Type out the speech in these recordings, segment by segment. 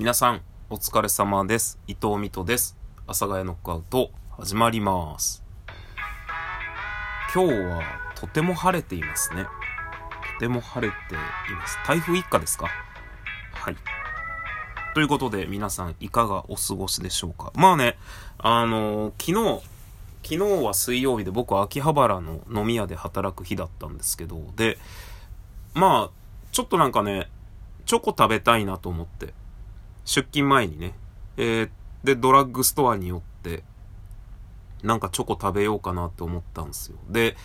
皆さん、お疲れ様です。伊藤美斗です。阿佐ヶ谷ノックアウト、始まります。今日は、とても晴れていますね。とても晴れています。台風一過ですか？はい。ということで、皆さん、いかがお過ごしでしょうか？まあね、あのー昨日、昨日は水曜日で僕は秋葉原の飲み屋で働く日だったんですけど、で、まあ、ちょっとなんかね、チョコ食べたいなと思って、出勤前にね、えーで、ドラッグストアに寄って、なんかチョコ食べようかなって思ったんですよ。で、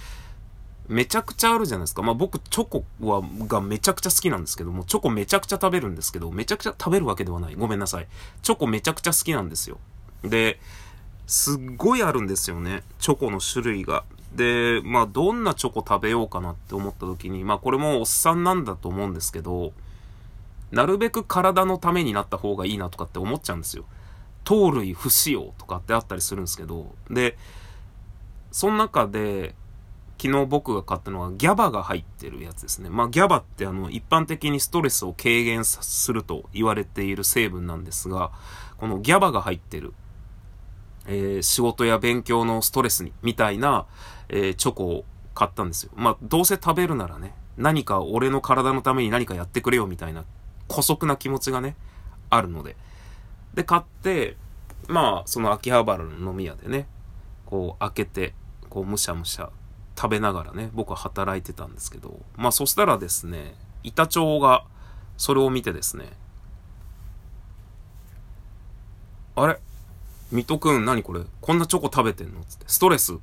めちゃくちゃあるじゃないですか。まあ僕、チョコは、がめちゃくちゃ好きなんですけども、チョコめちゃくちゃ食べるんですけど、めちゃくちゃ食べるわけではない。ごめんなさい。チョコめちゃくちゃ好きなんですよ。で、すっごいあるんですよね。チョコの種類が。で、まあどんなチョコ食べようかなって思った時に、まあこれもおっさんなんだと思うんですけど、なるべく体のためになった方がいいなとかって思っちゃうんですよ。糖類不使用とかってあったりするんですけど、で、その中で、昨日僕が買ったのはギャバが入ってるやつですね。まあギャバってあの一般的にストレスを軽減すると言われている成分なんですが、このギャバが入ってる、えー仕事や勉強のストレスに、みたいな、えーチョコを買ったんですよ。まあどうせ食べるならね、何か俺の体のために何かやってくれよみたいな、姑息な気持ちがね、あるので。で、買って、まあ、その秋葉原の飲み屋でね、こう開けて、こうむしゃむしゃ食べながらね、僕は働いてたんですけど、まあそしたらですね、板長がそれを見てですね、あれ？水戸くん何これ？こんなチョコ食べてんの？つって、ストレス、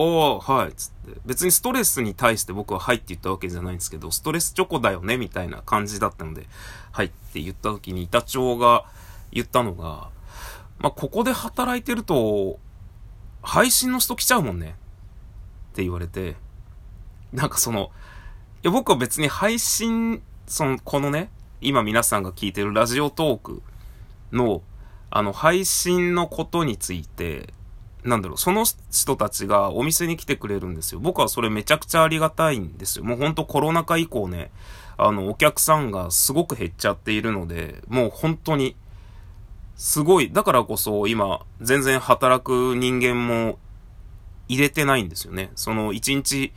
おー、はい、つって。別にストレスに対して僕ははいって言ったわけじゃないんですけど、ストレスチョコだよねみたいな感じだったので、はいって言った時に板長が言ったのが、まあ、ここで働いてると、配信の人来ちゃうもんね。って言われて、なんかその、いや僕は別に配信、その、このね、今皆さんが聞いてるラジオトークの、あの、配信のことについて、なんだろう、その人たちがお店に来てくれるんですよ。僕はそれめちゃくちゃありがたいんですよ。もうほんとコロナ禍以降ね、あの、お客さんがすごく減っちゃっているので、もう本当に、すごい、だからこそ今、全然働く人間も入れてないんですよね。その1日、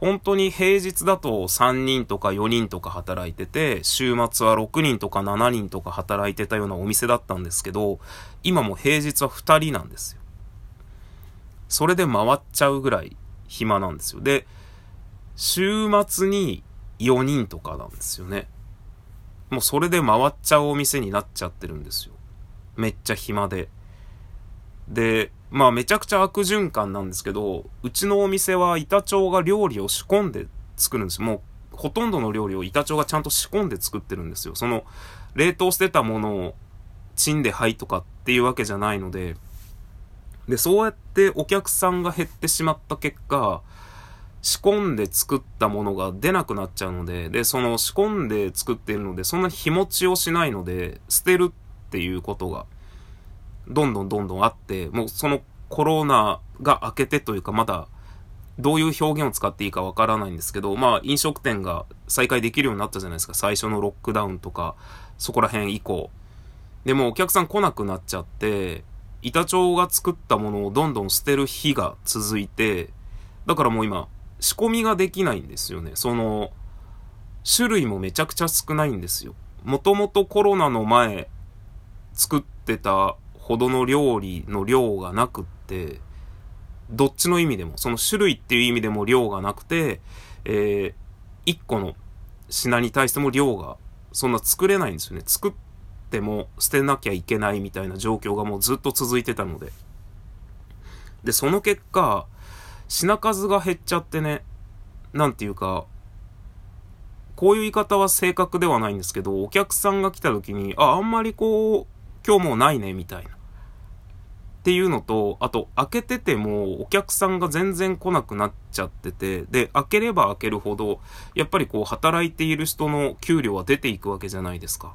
本当に平日だと3人とか4人とか働いてて、週末は6人とか7人とか働いてたようなお店だったんですけど、今も平日は2人なんですよ。それで回っちゃうぐらい暇なんですよ。で、週末に4人とかなんですよね。もうそれで回っちゃうお店になっちゃってるんですよ。めっちゃ暇で。で、まあめちゃくちゃ悪循環なんですけど、うちのお店は板長が料理を仕込んで作るんですよ。もうほとんどの料理を板長がちゃんと仕込んで作ってるんですよ。その冷凍してたものをチンではいとかっていうわけじゃないので、で、そうやってお客さんが減ってしまった結果、仕込んで作ったものが出なくなっちゃうので、で、その仕込んで作っているので、そんな日持ちをしないので、捨てるっていうことが、どんどんどんどんあって、もうそのコロナが明けてというか、まだ、どういう表現を使っていいかわからないんですけど、まあ飲食店が再開できるようになったじゃないですか。最初のロックダウンとか、そこら辺以降。でもお客さん来なくなっちゃって、板長が作ったものをどんどん捨てる日が続いて、だからもう今、仕込みができないんですよね。その、種類もめちゃくちゃ少ないんですよ。もともとコロナの前、作ってたほどの料理の量がなくって、どっちの意味でも、その種類っていう意味でも量がなくて、えー、一個の品に対しても量がそんな作れないんですよね。作っても捨てなきゃいけないみたいな状況がもうずっと続いてたので。で、その結果、品数が減っちゃってね、なんていうか、こういう言い方は正確ではないんですけど、お客さんが来た時に、あ、あんまりこう、今日もうないね、みたいな。っていうのと、あと、開けててもお客さんが全然来なくなっちゃってて、で、開ければ開けるほど、やっぱりこう、働いている人の給料は出ていくわけじゃないですか。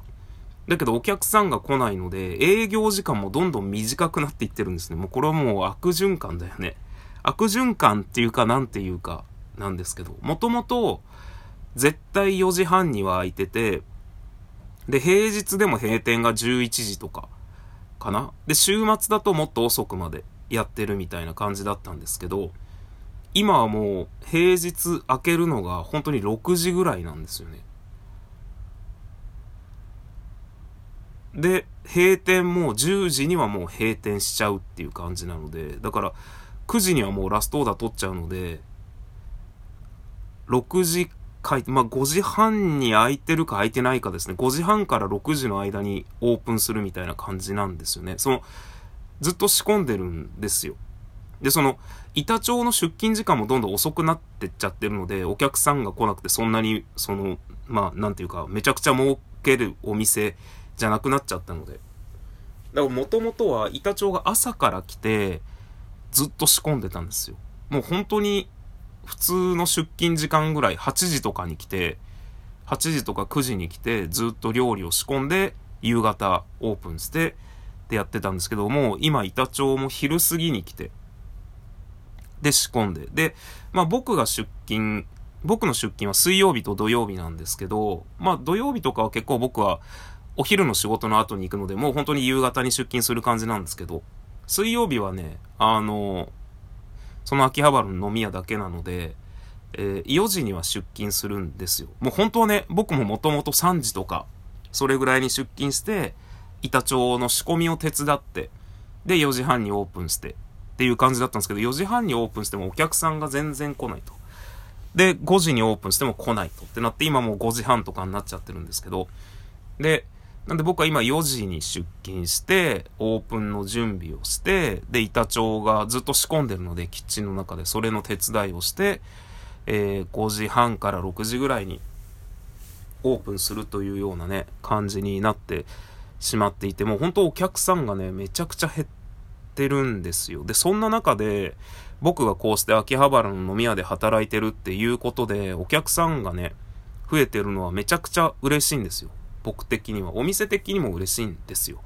だけどお客さんが来ないので、営業時間もどんどん短くなっていってるんですね。もうこれはもう悪循環だよね。悪循環っていうかなんていうかなんですけど、もともと絶対4時半には開いてて、で、平日でも閉店が11時とか、かな。で、週末だともっと遅くまでやってるみたいな感じだったんですけど、今はもう平日開けるのが本当に6時ぐらいなんですよね。で、閉店も10時にはもう閉店しちゃうっていう感じなので、だから9時にはもうラストオーダー取っちゃうので、6時開、まあ5時半に空いてるか空いてないかですね。5時半から6時の間にオープンするみたいな感じなんですよね。その、ずっと仕込んでるんですよ。で、その、板町の出勤時間もどんどん遅くなってっちゃってるので、お客さんが来なくてそんなに、その、まあ、なんていうか、めちゃくちゃ儲けるお店じゃなくなっちゃったので。だからもともとは板町が朝から来て、ずっと仕込んでたんですよ。もう本当に普通の出勤時間ぐらい、8時とかに来て、8時とか9時に来て、ずっと料理を仕込んで、夕方オープンして、でやってたんですけども、今板町も昼過ぎに来て、で仕込んで。で、まあ僕が出勤、僕の出勤は水曜日と土曜日なんですけど、まあ土曜日とかは結構僕はお昼の仕事の後に行くので、もう本当に夕方に出勤する感じなんですけど、水曜日はね、あの、その秋葉原の飲み屋だけなので、えー、4時には出勤するんですよ。もう本当はね、僕ももともと3時とか、それぐらいに出勤して、板町の仕込みを手伝って、で、4時半にオープンして、っていう感じだったんですけど、4時半にオープンしてもお客さんが全然来ないと。で、5時にオープンしても来ないとってなって、今もう5時半とかになっちゃってるんですけど、で、なんで僕は今4時に出勤して、オープンの準備をして、で、板長がずっと仕込んでるので、キッチンの中でそれの手伝いをして、えー、5時半から6時ぐらいにオープンするというようなね、感じになってしまっていて、もう本当お客さんがね、めちゃくちゃ減ってるんですよ。で、そんな中で、僕がこうして秋葉原の飲み屋で働いてるっていうことで、お客さんがね、増えてるのはめちゃくちゃ嬉しいんですよ。僕的には。お店的にも嬉しいんですよ。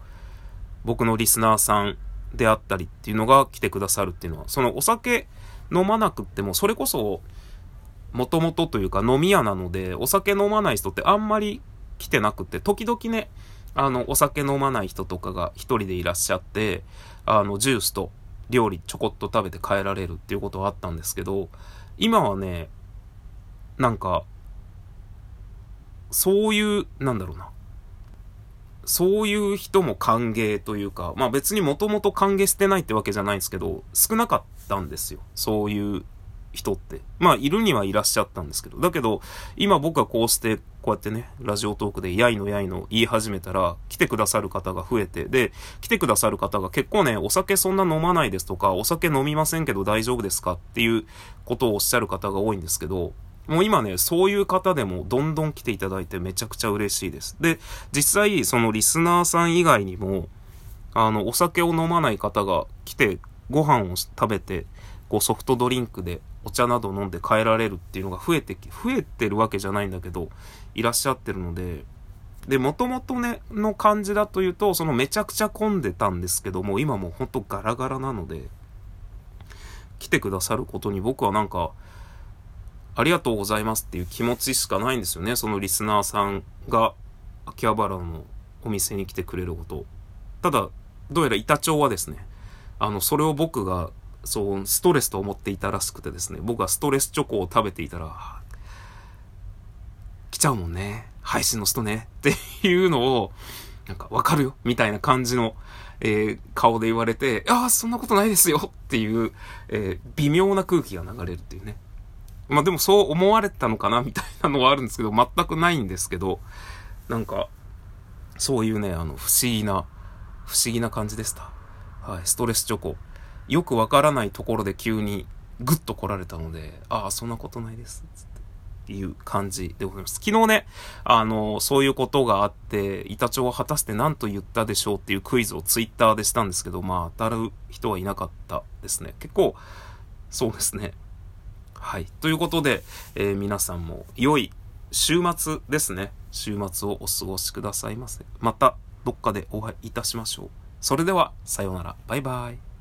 僕のリスナーさんであったりっていうのが来てくださるっていうのは、そのお酒飲まなくっても、それこそ、もともとというか飲み屋なので、お酒飲まない人ってあんまり来てなくて、時々ね、あの、お酒飲まない人とかが一人でいらっしゃって、あの、ジュースと料理ちょこっと食べて帰られるっていうことはあったんですけど、今はね、なんか、そういう、なんだろうな。そういう人も歓迎というか、まあ別にもともと歓迎してないってわけじゃないんですけど、少なかったんですよ。そういう人って。まあいるにはいらっしゃったんですけど。だけど、今僕はこうして、こうやってね、ラジオトークでやいのやいの言い始めたら、来てくださる方が増えて、で、来てくださる方が結構ね、お酒そんな飲まないですとか、お酒飲みませんけど大丈夫ですかっていうことをおっしゃる方が多いんですけど、もう今ね、そういう方でもどんどん来ていただいてめちゃくちゃ嬉しいです。で、実際、そのリスナーさん以外にも、あの、お酒を飲まない方が来て、ご飯を食べて、こうソフトドリンクでお茶など飲んで帰られるっていうのが増えて、増えてるわけじゃないんだけど、いらっしゃってるので、で、もともとね、の感じだというと、そのめちゃくちゃ混んでたんですけども、今もうほんとガラガラなので、来てくださることに僕はなんか、ありがとうございますっていう気持ちしかないんですよね。そのリスナーさんが秋葉原のお店に来てくれること。ただ、どうやら板長はですね、あの、それを僕が、そう、ストレスと思っていたらしくてですね、僕がストレスチョコを食べていたら、来ちゃうもんね。配信の人ね。っていうのを、なんか、わかるよみたいな感じの、えー、顔で言われて、ああ、そんなことないですよっていう、えー、微妙な空気が流れるっていうね。まあでもそう思われたのかなみたいなのはあるんですけど、全くないんですけど、なんか、そういうね、あの、不思議な、不思議な感じでした。はい、ストレスチョコ。よくわからないところで急にグッと来られたので、ああ、そんなことないです。っていう感じでございます。昨日ね、あの、そういうことがあって、板長は果たして何と言ったでしょうっていうクイズをツイッターでしたんですけど、まあ、当たる人はいなかったですね。結構、そうですね。はい。ということで、えー、皆さんも良い週末ですね。週末をお過ごしくださいませ。またどっかでお会いいたしましょう。それでは、さようなら。バイバイ。